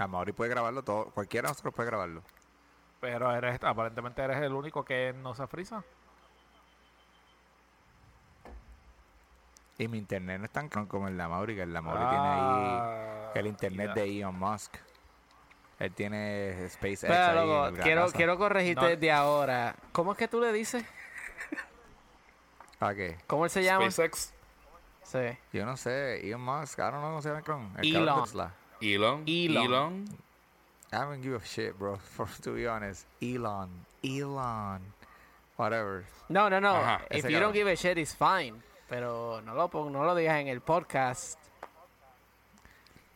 A Mauri puede grabarlo todo. Cualquiera de nosotros puede grabarlo. Pero eres, aparentemente eres el único que no se frisa. Y mi internet no es tan como el de Mauri, que el de Mauri tiene ahí el internet de Elon Musk. Él tiene SpaceX Pero, ahí loco, en la quiero, quiero corregirte No. desde ahora. ¿Cómo es que tú le dices? ¿Para qué? ¿Cómo él se llama? SpaceX. Sí. Yo no sé. Elon Musk, I don't know cómo se llama con el Elon. Elon. Elon. Elon. I don't give a shit, bro. For, to be honest. Elon. Elon. Whatever. No, no, no. Ajá, If ese you don't cabrón. give a shit, it's fine. Pero no lo, pon- no lo digas en el podcast.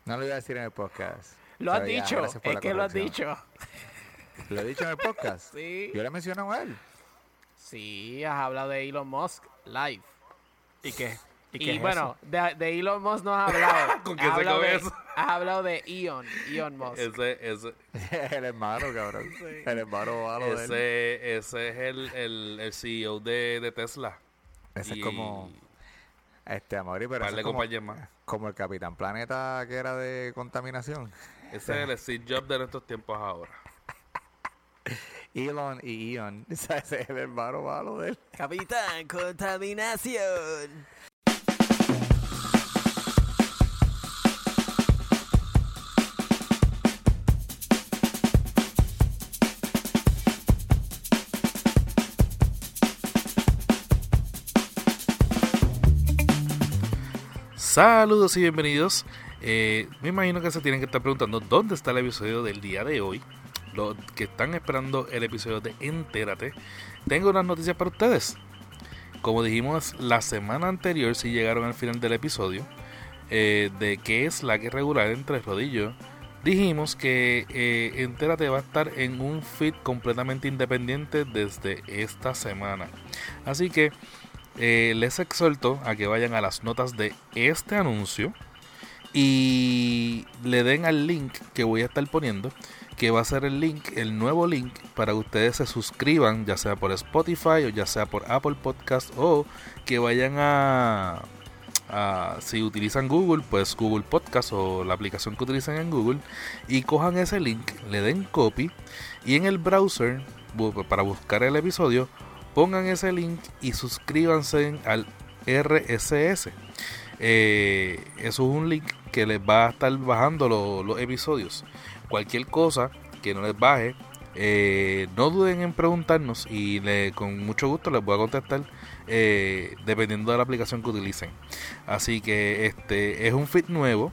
No lo iba a decir en el podcast. Lo has ya, dicho. gracias por Es la que lo has corrección. dicho. ¿Lo he dicho en el podcast? Sí. Yo le menciono a él. Sí, has hablado de Elon Musk live. ¿Y qué? ¿Y, Y, qué es bueno, de, de Elon Musk no has hablado. ¿Con qué se hablado come de- eso? Has hablado de Elon, Elon Musk. Ese, ese, el hermano, cabrón. El hermano malo de él. ese, ese es el, el, el CEO de, de Tesla. Ese Y es como... Este, Amaury, pero ese es como, compañías más. como el Capitán Planeta que era de contaminación. Ese es el Steve Jobs de nuestros tiempos ahora. Elon y Ion. Ese es el hermano malo de él. Capitán, contaminación. Saludos y bienvenidos. Eh, me imagino que se tienen que estar preguntando dónde está el episodio del día de hoy. Los que están esperando el episodio de Entérate. Tengo unas noticias para ustedes. Como dijimos la semana anterior, si llegaron al final del episodio, eh, de qué es la que regular entre rodillos, dijimos que eh, Entérate va a estar en un feed completamente independiente desde esta semana. Así que eh, les exhorto a que vayan a las notas de este anuncio y le den al link que voy a estar poniendo, que va a ser el link, el nuevo link para que ustedes se suscriban, ya sea por Spotify o ya sea por Apple Podcast o que vayan a, a- si utilizan Google, pues Google Podcast o la aplicación que utilicen en Google y cojan ese link, le den copy y en el browser para buscar el episodio pongan ese link y suscríbanse al RSS. Eh, eso es un link que les va a estar bajando lo- los episodios. Cualquier cosa que no les baje, eh, no duden en preguntarnos y le- con mucho gusto les voy a contestar eh, dependiendo de la aplicación que utilicen. Así que este es un feed nuevo.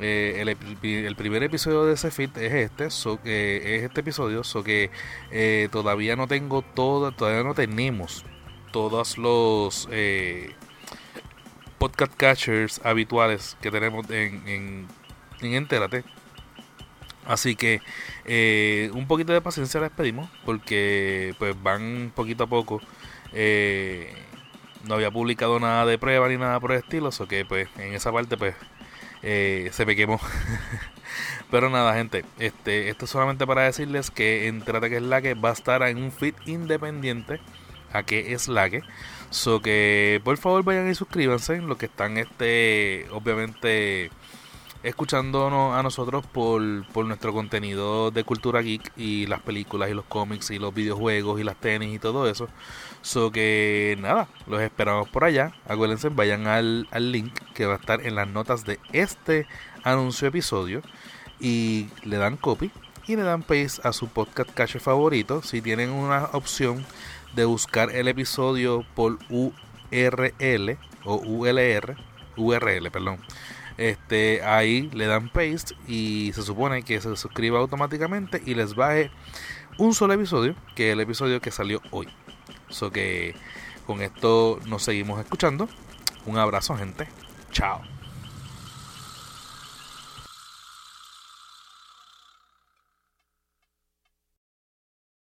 Eh, el, primer episodio de ese feed es este, so, que es este episodio, so que eh, todavía no tengo todo, todavía no tenemos todos los eh, podcast catchers habituales que tenemos en, en, en Entérate. Así que eh, un poquito de paciencia les pedimos porque pues van poquito a poco. Eh, no había publicado nada de prueba ni nada por el estilo, o que pues en esa parte pues eh, se me quemó. Pero nada, gente, este, esto es solamente para decirles que Entrate que es la que va a estar en un feed independiente a que es la que. So que por favor vayan y suscríbanse, los que están este obviamente escuchándonos a nosotros por, por nuestro contenido de cultura geek y las películas y los cómics y los videojuegos y las tenis y todo eso. So que nada, los esperamos por allá. Acuérdense, vayan al, al link que va a estar en las notas de este anuncio episodio y le dan copy y le dan paste a su podcast cache favorito. Si tienen una opción de buscar el episodio por URL o ULR, URL, perdón. Este, ahí le dan paste y se supone que se suscriba automáticamente y les baje un solo episodio, que es el episodio que salió hoy. So que con esto nos seguimos escuchando. Un abrazo, gente. Chao.